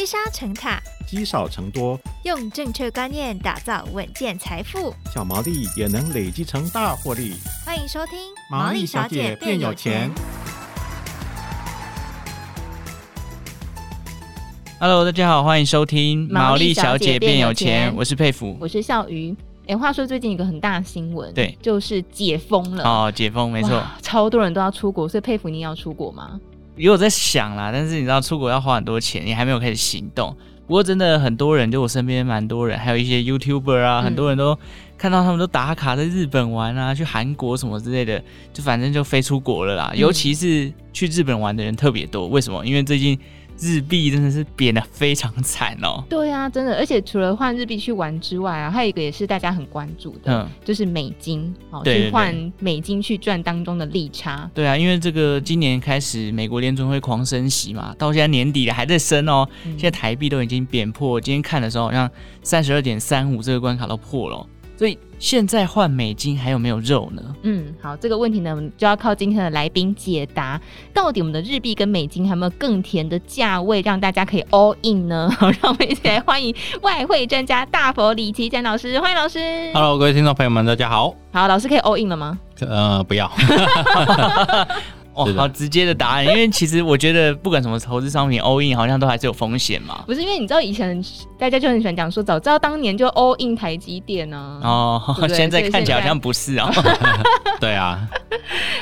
积沙成塔，积少成多，用正确观念打造稳健财富，小毛利也能累积成大获利。欢迎收听《毛利小姐变有钱》。Hello，大家好，欢迎收听《毛利小姐变有钱》，我是佩服，我是笑鱼。哎，话说最近一个很大的新闻，对，就是解封了哦，解封没错，超多人都要出国，所以佩服你要出国吗？有在想啦，但是你知道出国要花很多钱，你还没有开始行动。不过真的很多人，就我身边蛮多人，还有一些 YouTuber 啊，嗯、很多人都看到他们都打卡在日本玩啊，去韩国什么之类的，就反正就飞出国了啦。嗯、尤其是去日本玩的人特别多，为什么？因为最近。日币真的是贬得非常惨哦。对啊，真的，而且除了换日币去玩之外啊，还有一个也是大家很关注的，嗯，就是美金哦，对对对，去换美金去赚当中的利差。对啊，因为这个今年开始美国联准会狂升息嘛，到现在年底了还在升哦。嗯、现在台币都已经贬破，今天看的时候好像三十二点三五这个关卡都破了。所以现在换美金还有没有肉呢？嗯，好，这个问题呢，我们就要靠今天的来宾解答。到底我们的日币跟美金还有没有更甜的价位，让大家可以 all in 呢？好，让我们一起来欢迎外汇专家大佛李奇展老师，欢迎老师。Hello，各位听众朋友们，大家好。好，老师可以 all in 了吗？呃，不要。哦，好直接的答案，因为其实我觉得不管什么投资商品 all in 好像都还是有风险嘛。不是因为你知道以前大家就很喜欢讲说，早知道当年就 all in 台积电呢。哦，对对 现在看起来好像不是哦。对啊。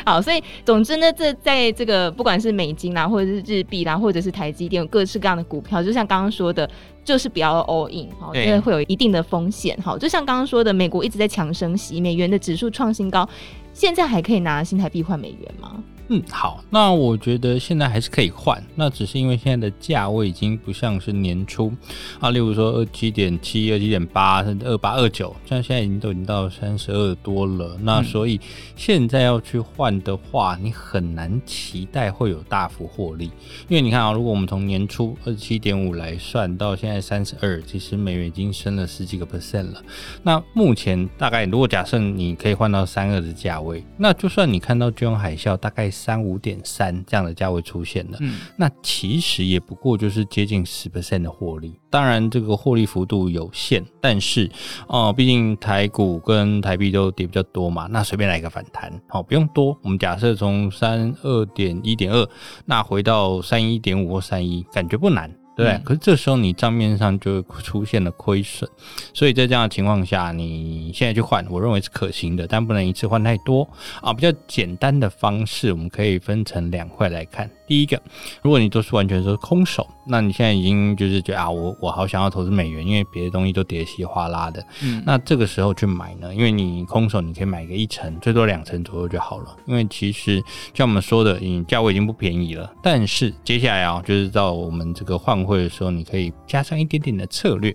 好，所以总之呢，这在这个不管是美金啦，或者是日币啦，或者是台积电，有各式各样的股票，就像刚刚说的，就是不要 all in，哈，因为会有一定的风险。哈，就像刚刚说的，美国一直在强升息，美元的指数创新高，现在还可以拿新台币换美元吗？嗯，好，那我觉得现在还是可以换，那只是因为现在的价位已经不像是年初啊，例如说二七点七、二七点八，甚至二八、二九，像现在已经都已经到三十二多了，那所以现在要去换的话，你很难期待会有大幅获利，因为你看啊，如果我们从年初二七点五来算到现在三十二，其实美元已经升了十几个 percent 了。那目前大概如果假设你可以换到三二的价位，那就算你看到金融海啸大概。三五点三这样的价位出现了，嗯，那其实也不过就是接近十 percent 的获利。当然，这个获利幅度有限，但是哦，毕竟台股跟台币都跌比较多嘛，那随便来一个反弹，好，不用多。我们假设从三二点一点二，那回到三一点五或三一，感觉不难。对，可是这时候你账面上就出现了亏损，所以在这样的情况下，你现在去换，我认为是可行的，但不能一次换太多啊。比较简单的方式，我们可以分成两块来看。第一个，如果你都是完全是空手，那你现在已经就是觉得啊，我我好想要投资美元，因为别的东西都跌稀哗啦的。嗯，那这个时候去买呢？因为你空手，你可以买个一成，最多两成左右就好了。因为其实像我们说的，你价位已经不便宜了。但是接下来啊，就是到我们这个换或者说，你可以加上一点点的策略。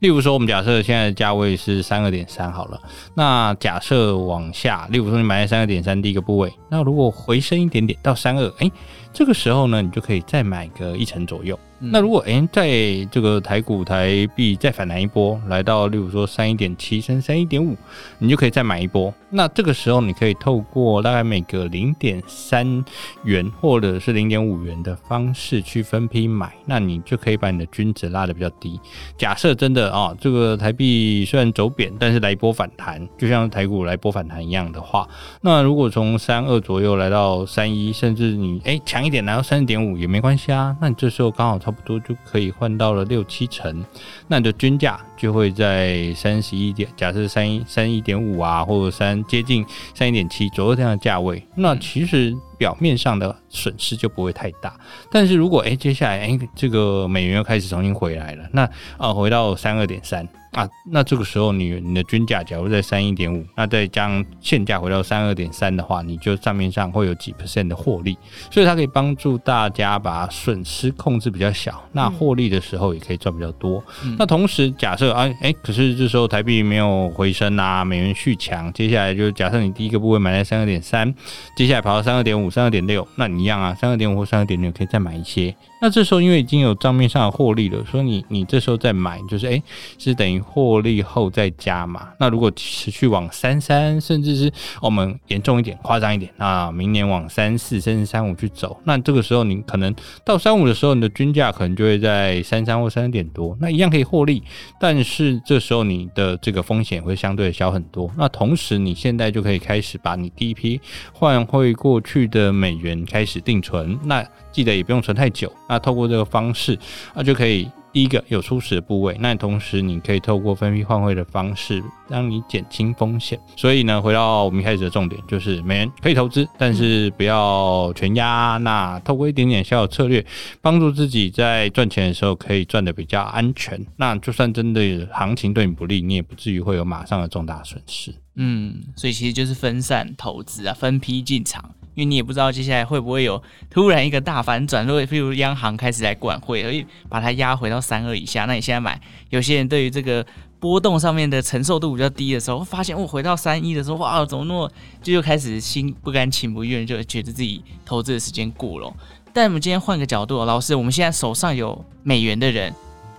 例如说，我们假设现在的价位是三二点三好了，那假设往下，例如说你买在三二点三第一个部位，那如果回升一点点到三二，哎。这个时候呢，你就可以再买个一成左右。嗯、那如果诶，在这个台股台币再反弹一波，来到例如说三一点七升三一点五，你就可以再买一波。那这个时候你可以透过大概每个零点三元或者是零点五元的方式去分批买，那你就可以把你的均值拉得比较低。假设真的啊、哦，这个台币虽然走贬，但是来一波反弹，就像台股来一波反弹一样的话，那如果从三二左右来到三一，甚至你诶强。一点拿到三点五也没关系啊，那你这时候刚好差不多就可以换到了六七成，那你的均价就会在三十一点，假设三一三一点五啊，或者三接近三一点七左右这样的价位，那其实表面上的损失就不会太大。但是如果哎接下来哎这个美元又开始重新回来了，那啊回到三二点三。啊，那这个时候你你的均价假如在三一点五，那再将现价回到三二点三的话，你就账面上会有几 percent 的获利，所以它可以帮助大家把损失控制比较小，那获利的时候也可以赚比较多。嗯、那同时假设啊，哎，可是这时候台币没有回升啊，美元续强，接下来就假设你第一个部位买在三二点三，接下来跑到三二点五、三二点六，那你一样啊，三二点五或三二点六可以再买一些。那这时候因为已经有账面上的获利了，所以你你这时候再买，就是哎，是等于获利后再加嘛。那如果持续往三三，甚至是我们严重一点、夸张一点，那明年往三四甚至三五去走，那这个时候你可能到三五的时候，你的均价可能就会在三三或三点多，那一样可以获利，但是这时候你的这个风险会相对小很多。那同时你现在就可以开始把你第一批换汇过去的美元开始定存，那记得也不用存太久。那透过这个方式，那就可以第一个有初始的部位，那同时你可以透过分批换汇的方式，让你减轻风险。所以呢，回到我们一开始的重点，就是美元可以投资，但是不要全压。那透过一点点小小策略，帮助自己在赚钱的时候可以赚得比较安全。那就算真的行情对你不利，你也不至于会有马上的重大损失。嗯，所以其实就是分散投资啊，分批进场。因为你也不知道接下来会不会有突然一个大反转，如果譬如央行开始来管汇，而把它压回到三二以下，那你现在买，有些人对于这个波动上面的承受度比较低的时候，发现我回到三一的时候，哇，怎么那么就又开始心不甘情不愿，就觉得自己投资的时间过了。但我们今天换个角度，老师，我们现在手上有美元的人。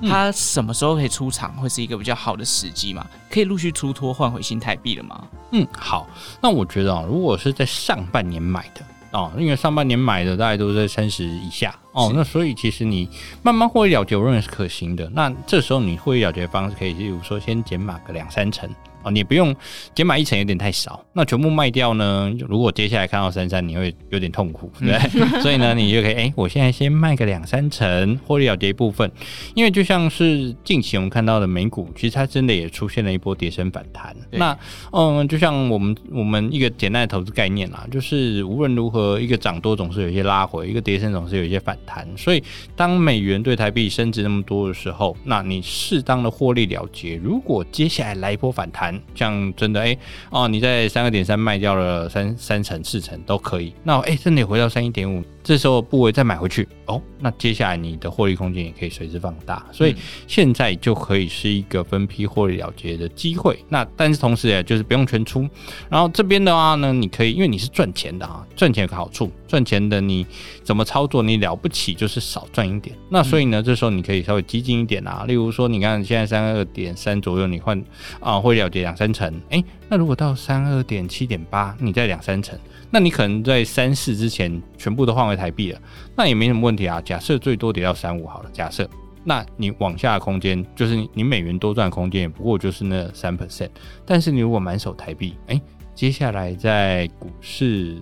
他什么时候可以出场，会是一个比较好的时机嘛？可以陆续出脱换回新台币了吗？嗯，好，那我觉得啊，如果是在上半年买的哦，因为上半年买的大概都在三十以下哦，那所以其实你慢慢获利了结，我认为是可行的。那这时候你获利了结的方式可以，例如说先减码个两三成。哦，你不用减买一层有点太少，那全部卖掉呢？如果接下来看到三三，你会有点痛苦，对，嗯、所以呢，你就可以，哎、欸，我现在先卖个两三成，获利了结一部分。因为就像是近期我们看到的美股，其实它真的也出现了一波跌升反弹。那，嗯，就像我们我们一个简单的投资概念啦，就是无论如何，一个涨多总是有一些拉回，一个跌升总是有一些反弹。所以，当美元对台币升值那么多的时候，那你适当的获利了结，如果接下来来一波反弹。像真的哎、欸、哦，你在三二点三卖掉了三三成四成都可以，那哎、欸、真的回到三一点五，这时候部位再买回去哦，那接下来你的获利空间也可以随之放大，所以现在就可以是一个分批获利了结的机会。那但是同时也就是不用全出，然后这边的话呢，你可以因为你是赚钱的啊，赚钱有个好处，赚钱的你怎么操作你了不起就是少赚一点，那所以呢这时候你可以稍微激进一点啊，例如说你看现在三二点三左右你换啊获利了结两三成，哎、欸，那如果到三二点七点八，你在两三成，那你可能在三四之前全部都换回台币了，那也没什么问题啊。假设最多跌到三五好了，假设，那你往下的空间就是你，你美元多赚空间也不过就是那三 percent，但是你如果满手台币，哎、接下来在股市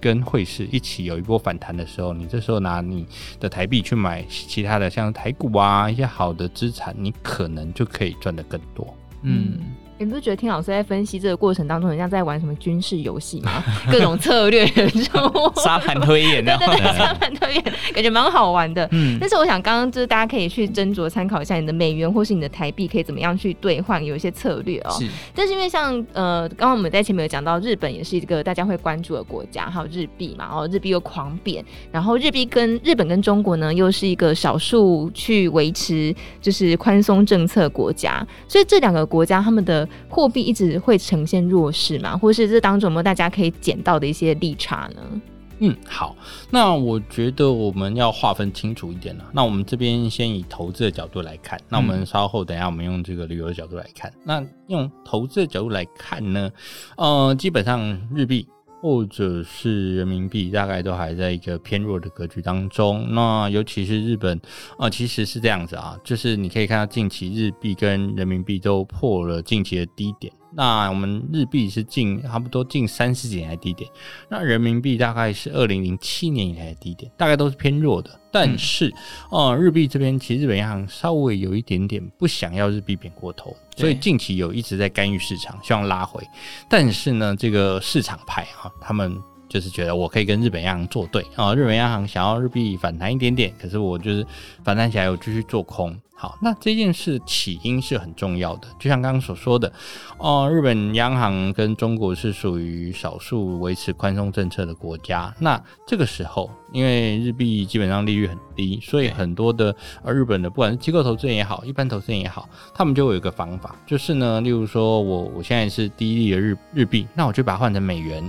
跟汇市一起有一波反弹的时候，你这时候拿你的台币去买其他的像台股啊一些好的资产，你可能就可以赚得更多，嗯。你不是觉得听老师在分析这个过程当中，很像在玩什么军事游戏吗？各种策略，沙盘推演，对对对，沙盘推演，感觉蛮好玩的。嗯，但是我想刚刚就是大家可以去斟酌参考一下，你的美元或是你的台币可以怎么样去兑换，有一些策略哦。是。但是因为像呃，刚刚我们在前面有讲到，日本也是一个大家会关注的国家，还有日币嘛，哦，日币又狂贬，然后日币跟日本跟中国呢，又是一个少数去维持就是宽松政策国家，所以这两个国家他们的。货币一直会呈现弱势嘛，或是这当中有没有大家可以捡到的一些利差呢？嗯，好，那我觉得我们要划分清楚一点了。那我们这边先以投资的角度来看，那我们稍后等一下我们用这个旅游的角度来看。那用投资的角度来看呢，呃，基本上日币。或者是人民币大概都还在一个偏弱的格局当中。那尤其是日本啊、其实是这样子啊，就是你可以看到近期日币跟人民币都破了近期的低点。那我们日币是近差不多近三十几年的低点，那人民币大概是二零零七年以来的低点，大概都是偏弱的。但是，哦、嗯呃，日币这边其实日本央行稍微有一点点不想要日币贬过头，所以近期有一直在干预市场，希望拉回。但是呢，这个市场派啊，他们就是觉得我可以跟日本央行作对啊，日本央行想要日币反弹一点点，可是我就是反弹起来我继续做空。好，那这件事起因是很重要的，就像刚刚所说的，哦，日本央行跟中国是属于少数维持宽松政策的国家。那这个时候，因为日币基本上利率很低，所以很多的呃日本的不管是机构投资人也好，一般投资人也好，他们就有一个方法，就是呢，例如说我我现在是低利的日日币，那我就把它换成美元。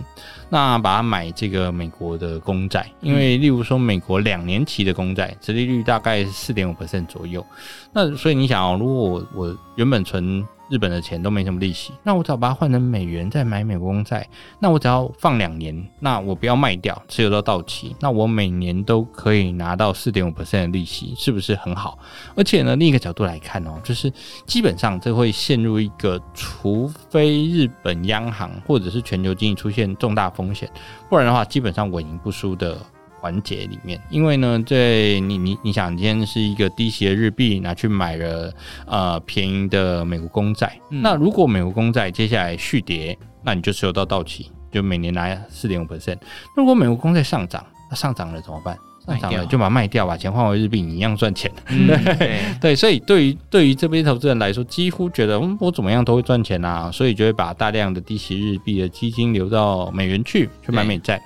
那把它买这个美国的公债，因为例如说美国两年期的公债，殖利率大概是四点五 percent 左右。那所以你想哦，如果我我原本存日本的钱都没什么利息，那我只要把它换成美元再买美国公债，那我只要放两年，那我不要卖掉，持有到到期，那我每年都可以拿到四点五 percent 的利息，是不是很好？而且呢，另一个角度来看哦，就是基本上这会陷入一个，除非日本央行或者是全球经济出现重大风险，不然的话，基本上稳赢不输的。环节里面，因为呢，在你你你想，今天是一个低息的日币拿去买了呃便宜的美国公债，嗯、那如果美国公债接下来续跌，那你就持有到到期，就每年拿四点五 percent。如果美国公债上涨，那上涨了怎么办？上涨了就把它卖掉，把钱换回日币，你一样赚钱。嗯、对对，所以对于对于这边投资人来说，几乎觉得嗯我怎么样都会赚钱啊，所以就会把大量的低息日币的基金流到美元去，去买美债。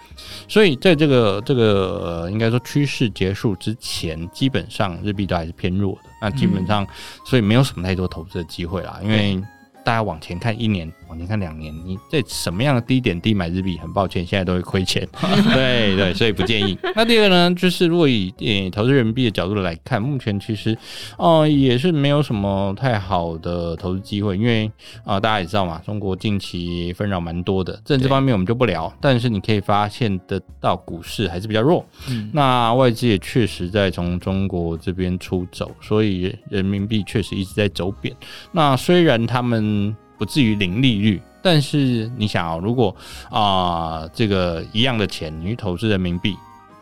所以在这个这个呃，应该说趋势结束之前，基本上日币都还是偏弱的。那基本上，所以没有什么太多投资的机会啦，因为。大家往前看一年，往前看两年，你在什么样的低点低买日币？很抱歉，现在都会亏钱。对对，所以不建议。那第二个呢，就是如果以诶投资人民币的角度来看，目前其实哦、呃、也是没有什么太好的投资机会，因为啊、呃、大家也知道嘛，中国近期纷扰蛮多的，政治方面我们就不聊。但是你可以发现得到股市还是比较弱。嗯，那外资也确实在从中国这边出走，所以人民币确实一直在走贬。那虽然他们不至于零利率，但是你想哦，如果啊、呃、这个一样的钱，你去投资人民币，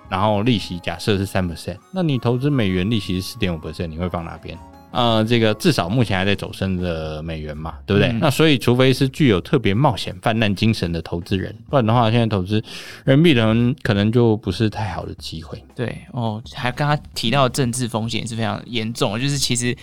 然后利息假设是三 percent，那你投资美元利息是四点五 percent，你会放哪边？呃，这个至少目前还在走升的美元嘛，对不对？嗯、那所以除非是具有特别冒险泛滥精神的投资人，不然的话，现在投资人民币的人可能就不是太好的机会。对哦，还刚刚提到政治风险是非常严重，就是其实。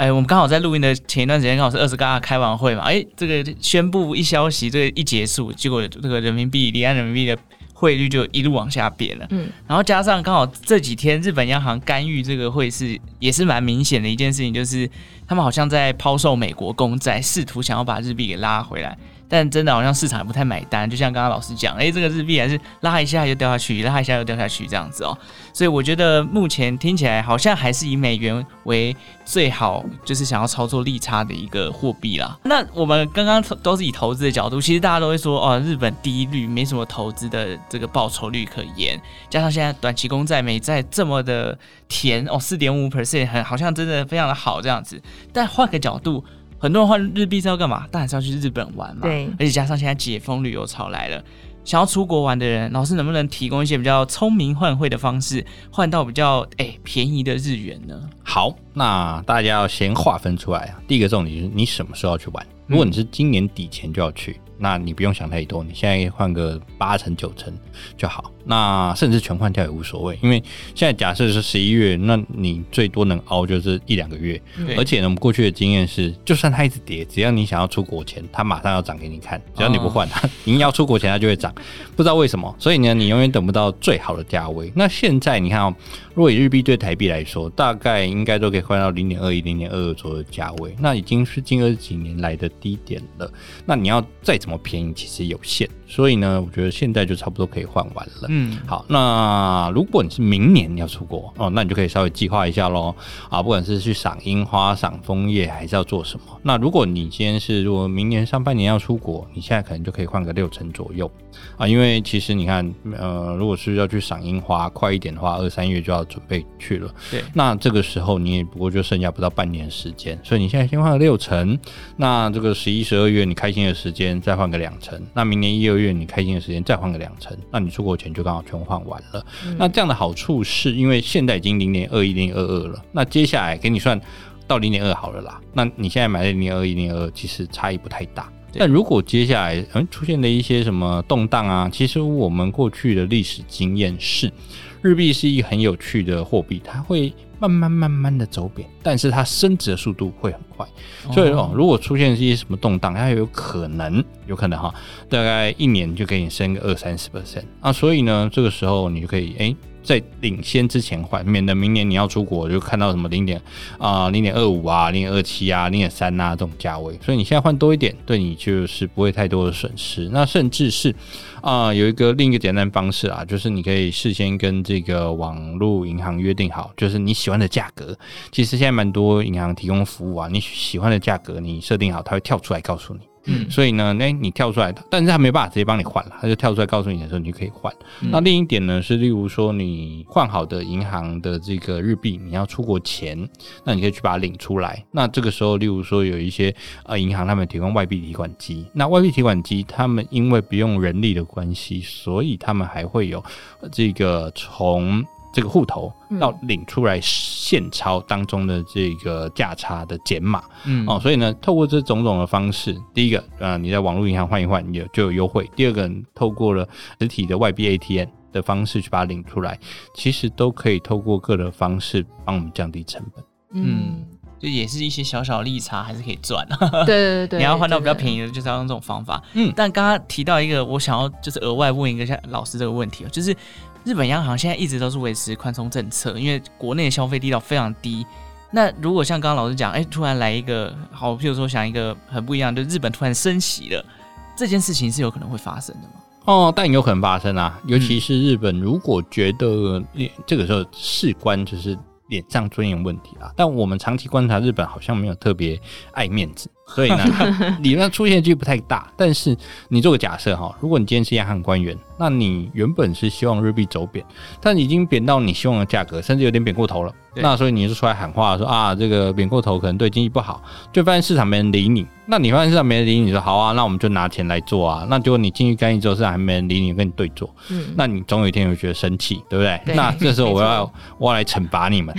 哎，我们刚好在录音的前一段时间，刚好是二十嘎开完会嘛。哎，这个宣布一消息，这个一结束，结果这个人民币离岸人民币的汇率就一路往下贬了。嗯，然后加上刚好这几天日本央行干预这个汇市，也是蛮明显的一件事情，就是他们好像在抛售美国公债，试图想要把日币给拉回来。但真的好像市场也不太买单，就像刚刚老师讲，哎，这个日币还是拉一下就掉下去，拉一下又掉下去这样子哦。所以我觉得目前听起来好像还是以美元为最好，就是想要操作利差的一个货币啦。那我们刚刚都是以投资的角度，其实大家都会说，哦，日本低率没什么投资的这个报酬率可言，加上现在短期公债、美债这么的甜哦，四点五 percent，很好像真的非常的好这样子。但换个角度。很多人换日币是要干嘛？当然是要去日本玩嘛。对，而且加上现在解封旅游潮来了，想要出国玩的人，老师能不能提供一些比较聪明换汇的方式，换到比较哎、欸、便宜的日元呢？好，那大家要先划分出来啊。第一个重点就是你什么时候要去玩？如果你是今年底前就要去，嗯、那你不用想太多，你现在换个八成九成就好。那甚至全换掉也无所谓，因为现在假设是十一月，那你最多能熬就是一两个月。而且呢，我们过去的经验是，就算它一直跌，只要你想要出国前，它马上要涨给你看。只要你不换它，你要出国前它就会涨，不知道为什么。所以呢，你永远等不到最好的价位。那现在你看哦，如果以日币对台币来说，大概应该都可以换到零点二一、零点二二左右的价位，那已经是近二十几年来的低点了。那你要再怎么便宜，其实有限。所以呢，我觉得现在就差不多可以换完了。嗯，好，那如果你是明年要出国哦，那你就可以稍微计划一下喽。啊，不管是去赏樱花、赏枫叶，还是要做什么？那如果你今天是如果明年上半年要出国，你现在可能就可以换个六成左右啊，因为其实你看，呃，如果是要去赏樱花，快一点的话，二三月就要准备去了。对，那这个时候你也不过就剩下不到半年时间，所以你现在先换个六成，那这个十一、十二月你开心的时间再换个两成，那明年一、二月你开心的时间再换个两成，那你出国前就刚好全换完了。嗯、那这样的好处是因为现在已经零点二一、零二二了，那接下来给你算到零点二好了啦。那你现在买的零点二一、零二其实差异不太大。但如果接下来嗯出现了一些什么动荡啊，其实我们过去的历史经验是，日币是一个很有趣的货币，它会慢慢慢慢的走贬，但是它升值的速度会很快。所以说，如果出现一些什么动荡，它有可能有可能哈，大概一年就给你升个二三十 percent 啊。所以呢，这个时候你就可以哎。诶在领先之前换，免得明年你要出国就看到什么零点啊、零点二五啊、零点二七啊、零点三啊这种价位，所以你现在换多一点，对你就是不会太多的损失。那甚至是啊、有一个另一个简单方式啊，就是你可以事先跟这个网络银行约定好，就是你喜欢的价格。其实现在蛮多银行提供服务啊，你喜欢的价格你设定好，它会跳出来告诉你。嗯，所以呢，那你跳出来，但是他没办法直接帮你换了，他就跳出来告诉你的时候，你就可以换。嗯、那另一点呢，是例如说你换好的银行的这个日币，你要出国前，那你可以去把它领出来。那这个时候，例如说有一些呃银行他们提供外币提款机，那外币提款机他们因为不用人力的关系，所以他们还会有这个从。这个户头要领出来现钞当中的这个价差的减码，嗯。哦，所以呢，透过这种种的方式，第一个，呃，你在网络银行换一换，有就有优惠；第二个，透过了实体的外币 ATM 的方式去把它领出来，其实都可以透过各的方式帮我们降低成本。嗯，就也是一些小小利差，还是可以赚。对对对，你要换到比较便宜的，就是要用这种方法。嗯，但刚刚提到一个，我想要就是额外问一个像老师这个问题，就是。日本央行现在一直都是维持宽松政策，因为国内的消费力道非常低。那如果像刚刚老师讲，哎、欸，突然来一个好，譬如说想一个很不一样，就日本突然升息了，这件事情是有可能会发生的吗？哦，但有可能发生啊，尤其是日本如果觉得这个时候事关就是脸上尊严问题啊。但我们长期观察日本，好像没有特别爱面子。所以呢，理论上出现的几率不太大。但是你做个假设哈，如果你今天是央行官员，那你原本是希望日币走贬，但已经贬到你希望的价格，甚至有点贬过头了。那所以你就出来喊话说啊，这个贬过头可能对经济不好，就发现市场没人理你。那你发现市场没人理你，说好啊，那我们就拿钱来做啊。那结果你进去干预之后，市场还没人理你，跟你对坐，嗯，那你总有一天会觉得生气，对不对？对，那这时候我要我要来惩罚你们。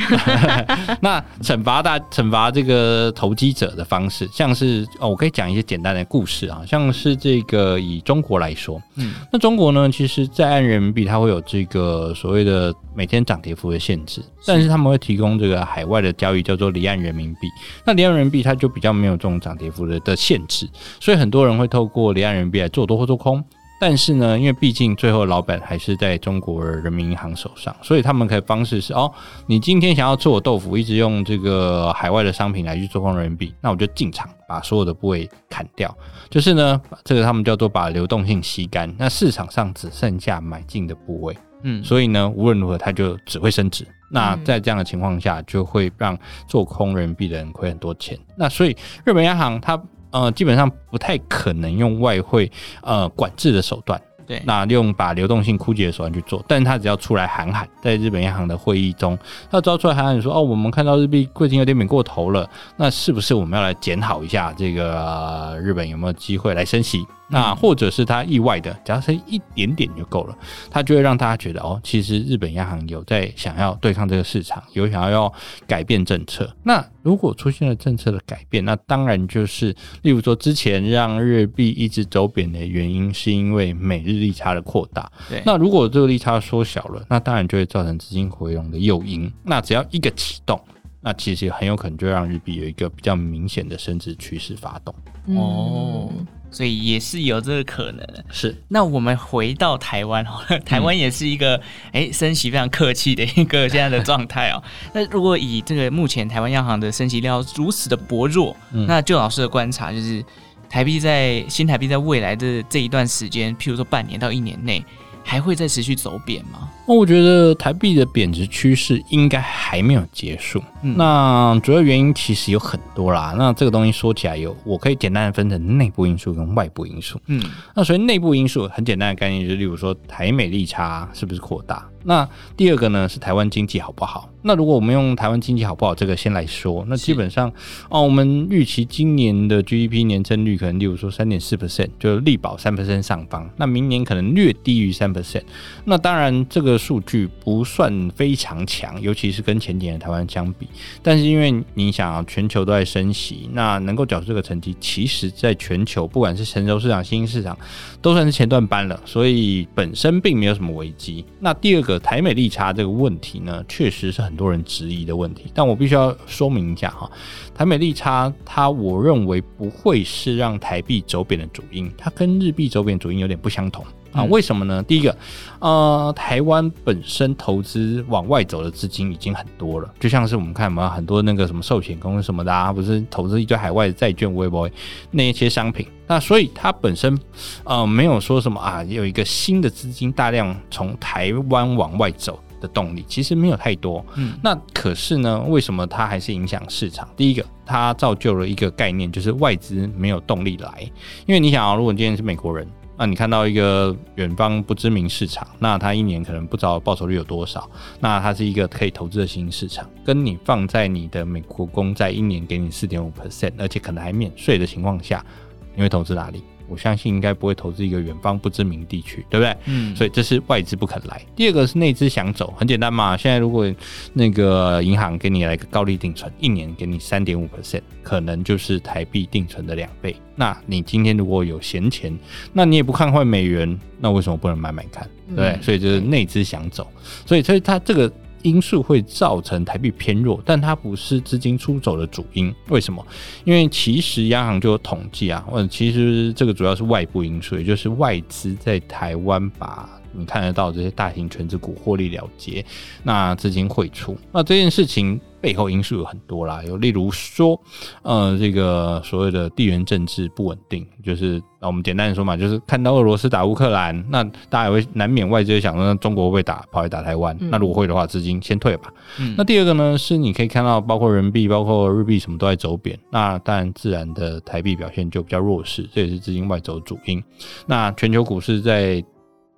那惩罚大惩罚这个投机者的方式，像是哦，我可以讲一些简单的故事啊，像是这个以中国来说，嗯，那中国呢，其实在岸人民币它会有这个所谓的每天涨跌幅的限制，但是他们会提供这个海外的交易叫做离岸人民币。那离岸人民币它就比较没有这种涨跌幅的的限制，所以很多人会透过离岸人民币来做多或做空。但是呢，因为毕竟最后老板还是在中国人民银行手上，所以他们可以方式是哦，你今天想要做豆腐，一直用这个海外的商品来去做空人民币，那我就进场把所有的部位砍掉，就是呢，这个他们叫做把流动性吸干，那市场上只剩下买进的部位。嗯，所以呢，无论如何，它就只会升值。那在这样的情况下，就会让做空人民币的人亏很多钱。那所以日本央行它呃基本上不太可能用外汇呃管制的手段。对，那用把流动性枯竭的手段去做，但是他只要出来喊喊，在日本央行的会议中，他只要出来喊喊说，哦，我们看到日币贵金有点贬过头了，那是不是我们要来检讨一下这个、呃、日本有没有机会来升息？那或者是他意外的，只要是一点点就够了，他就会让大家觉得哦，其实日本央行有在想要对抗这个市场，有想要要改变政策。那如果出现了政策的改变，那当然就是，例如说之前让日币一直走贬的原因，是因为美日利差的扩大。对。那如果这个利差缩小了，那当然就会造成资金回笼的诱因。那只要一个启动，那其实很有可能就让日币有一个比较明显的升值趋势发动。哦。所以也是有这个可能，是。那我们回到台湾哈，台湾也是一个哎、嗯、升息非常客气的一个现在的状态哦。那如果以这个目前台湾央行的升息料如此的薄弱，嗯、那就老师的观察就是，台币在新台币在未来的这一段时间，譬如说半年到一年内。还会再持续走贬吗？那我觉得台币的贬值趋势应该还没有结束。嗯、那主要原因其实有很多啦。那这个东西说起来有，我可以简单的分成内部因素跟外部因素。嗯，那所以内部因素很简单的概念就是，例如说台美利差是不是扩大？那第二个呢是台湾经济好不好？那如果我们用台湾经济好不好这个先来说，那基本上哦，我们预期今年的 GDP 年增率可能，例如说三点四 percent，就力保三 percent 上方。那明年可能略低于三 percent。那当然这个数据不算非常强，尤其是跟前几年台湾相比。但是因为你想啊，全球都在升息，那能够缴出这个成绩，其实在全球不管是成熟市场、新兴市场，都算是前段班了，所以本身并没有什么危机。那第二个台美利差这个问题呢，确实是很。很多人质疑的问题，但我必须要说明一下哈，台美利差它，我认为不会是让台币走贬的主因，它跟日币走贬主因有点不相同啊。为什么呢？第一个，呃，台湾本身投资往外走的资金已经很多了，就像是我们看嘛，很多那个什么寿险公司什么的啊，不是投资一堆海外的债券、微博那一些商品，那所以它本身呃没有说什么啊，有一个新的资金大量从台湾往外走。的动力其实没有太多，嗯，那可是呢，为什么它还是影响市场？第一个，它造就了一个概念，就是外资没有动力来。因为你想啊，如果你今天是美国人，那你看到一个远方不知名市场，那它一年可能不知道报酬率有多少，那它是一个可以投资的新市场，跟你放在你的美国公债一年给你四点五 percent，而且可能还免税的情况下，你会投资哪里？我相信应该不会投资一个远方不知名地区，对不对？嗯，所以这是外资不肯来。第二个是内资想走，很简单嘛。现在如果那个银行给你来个高利定存，一年给你三点五 percent，可能就是台币定存的两倍。那你今天如果有闲钱，那你也不看坏美元，那为什么不能买买看？对？嗯，所以就是内资想走，所以所以它这个。因素会造成台币偏弱，但它不是资金出走的主因。为什么？因为其实央行就有统计啊，或者其实这个主要是外部因素，也就是外资在台湾把你看得到这些大型权值股获利了结，那资金汇出，那这件事情。背后因素有很多啦，有例如说，呃，这个所谓的地缘政治不稳定，就是那我们简单的说嘛，就是看到俄罗斯打乌克兰，那大家也会难免外界想说，那中国会不会打跑来打台湾？嗯、那如果会的话，资金先退吧。嗯、那第二个呢，是你可以看到，包括人民币、包括日币什么都在走贬，那当然自然的台币表现就比较弱势，这也是资金外走主因。那全球股市在。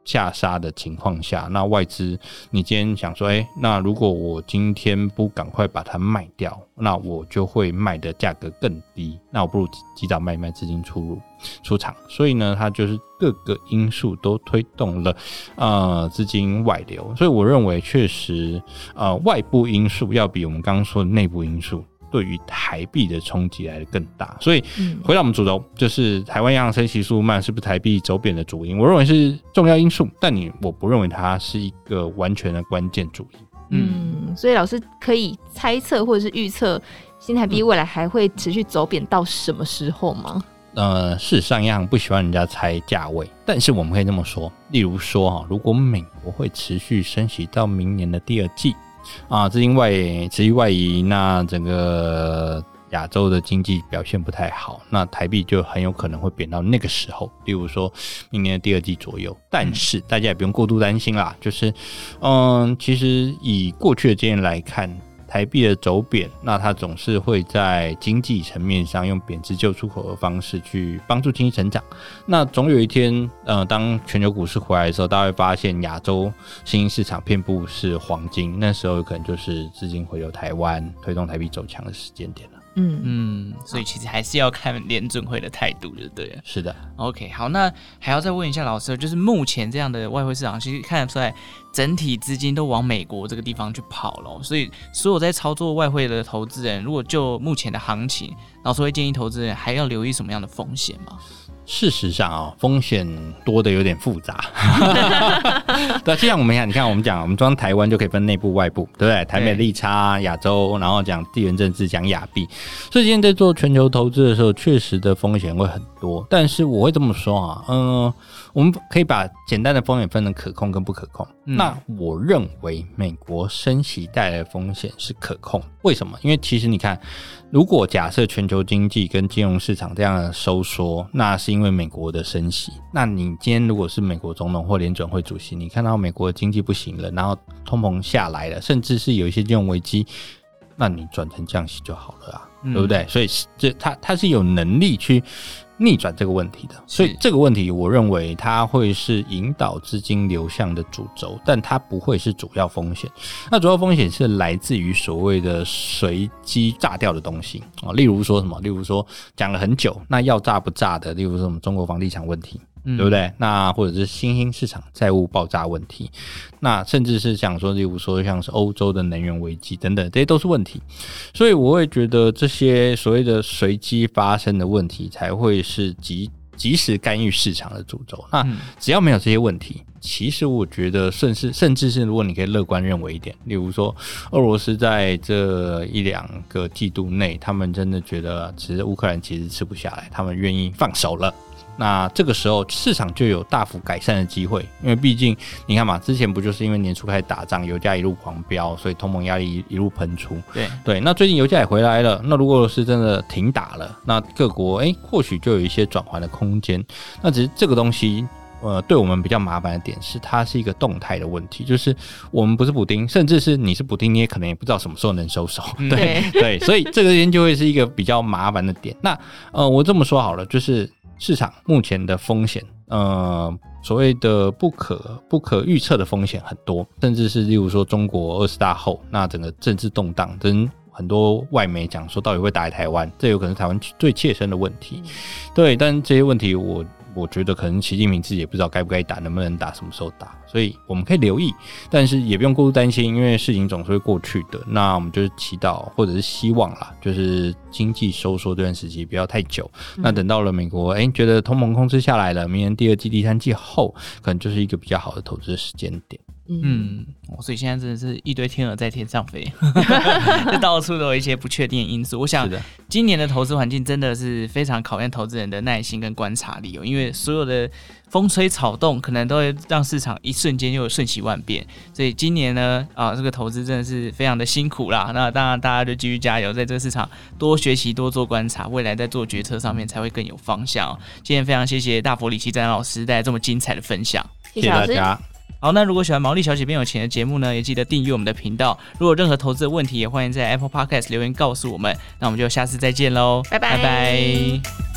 下杀的情况下，那外资，你今天想说，诶，那如果我今天不赶快把它卖掉，那我就会卖的价格更低，那我不如及早卖一卖，资金出入出场。所以呢，它就是各个因素都推动了呃资金外流。所以我认为，确实呃外部因素要比我们刚刚说的内部因素。对于台币的冲击来的更大，所以回到我们主轴，就是台湾央行升息速度慢是不是台币走贬的主因？我认为是重要因素，但你我不认为它是一个完全的关键主因。嗯，所以老师可以猜测或者是预测新台币未来还会持续走贬到什么时候吗？呃，事实上央行不喜欢人家猜价位，但是我们可以这么说，例如说哈，如果美国会持续升息到明年的第二季。啊，资金外资金外移，那整个亚洲的经济表现不太好，那台币就很有可能会贬到那个时候，例如说明年的第二季左右。但是大家也不用过度担心啦，就是，嗯，其实以过去的经验来看。台币的走贬，那它总是会在经济层面上用贬值救出口的方式去帮助经济成长。那总有一天，呃，当全球股市回来的时候，大家会发现亚洲新兴市场遍布是黄金，那时候可能就是资金回流台湾，推动台币走强的时间点了。嗯嗯，所以其实还是要看联准会的态度，就对了。是的，OK，好，那还要再问一下老师，就是目前这样的外汇市场，其实看得出来，整体资金都往美国这个地方去跑了。所以，所有在操作外汇的投资人，如果就目前的行情，老师会建议投资人还要留意什么样的风险吗？事实上啊，风险多的有点复杂。对，就像我们讲，你看我们讲，我们装台湾就可以分内部外部，对不对？台美利差、亚洲，然后讲地缘政治，讲亚币。所以今天在做全球投资的时候，确实的风险会很多。但是我会这么说啊，嗯。我们可以把简单的风险分成可控跟不可控。嗯、那我认为美国升息带来的风险是可控。为什么？因为其实你看，如果假设全球经济跟金融市场这样的收缩，那是因为美国的升息。那你今天如果是美国总统或联准会主席，你看到美国的经济不行了，然后通膨下来了，甚至是有一些金融危机，那你转成降息就好了啊，嗯、对不对？所以这他他是有能力去。逆转这个问题的。所以这个问题，我认为它会是引导资金流向的主轴，但它不会是主要风险。那主要风险是来自于所谓的随机炸掉的东西啊，例如说什么？例如说讲了很久，那要炸不炸的？例如说我们中国房地产问题。对不对？那或者是新兴市场债务爆炸问题，那甚至是想说，例如说像是欧洲的能源危机等等，这些都是问题。所以我会觉得这些所谓的随机发生的问题，才会是及及时干预市场的诅咒。那只要没有这些问题，其实我觉得，甚至甚至是如果你可以乐观认为一点，例如说，俄罗斯在这一两个季度内，他们真的觉得其实乌克兰其实吃不下来，他们愿意放手了。那这个时候市场就有大幅改善的机会，因为毕竟你看嘛，之前不就是因为年初开始打仗，油价一路狂飙，所以通膨压力一路喷出。对对，那最近油价也回来了，那如果是真的停打了，那各国哎、欸、或许就有一些转换的空间。那只是这个东西，呃，对我们比较麻烦的点是，它是一个动态的问题，就是我们不是补丁，甚至是你是补丁，你也可能也不知道什么时候能收手。对对，对，所以这个边就会是一个比较麻烦的点。那呃，我这么说好了，就是。市场目前的风险，呃，所谓的不可不可预测的风险很多，甚至是例如说中国二十大后，那整个政治动荡，跟很多外媒讲说到底会打台湾，这有可能是台湾最切身的问题。对，但这些问题我。我觉得可能习近平自己也不知道该不该打，能不能打，什么时候打，所以我们可以留意，但是也不用过度担心，因为事情总是会过去的。那我们就是祈祷或者是希望啦，就是经济收缩这段时期不要太久。嗯、那等到了美国，哎、欸，觉得通膨控制下来了，明年第二季、第三季后，可能就是一个比较好的投资时间点。嗯，所以现在真的是一堆天鹅在天上飞，就到处都有一些不确定因素。我想，今年的投资环境真的是非常考验投资人的耐心跟观察力哦，因为所有的风吹草动可能都会让市场一瞬间又瞬息万变。所以今年呢，啊，这个投资真的是非常的辛苦啦。那当然，大家就继续加油，在这个市场多学习、多做观察，未来在做决策上面才会更有方向。今天非常谢谢大佛李希展老师带来这么精彩的分享，谢谢大家。好，那如果喜欢毛利小姐变有钱的节目呢，也记得订阅我们的频道。如果有任何投资的问题，也欢迎在 Apple Podcast 留言告诉我们。那我们就下次再见喽，拜拜。拜拜。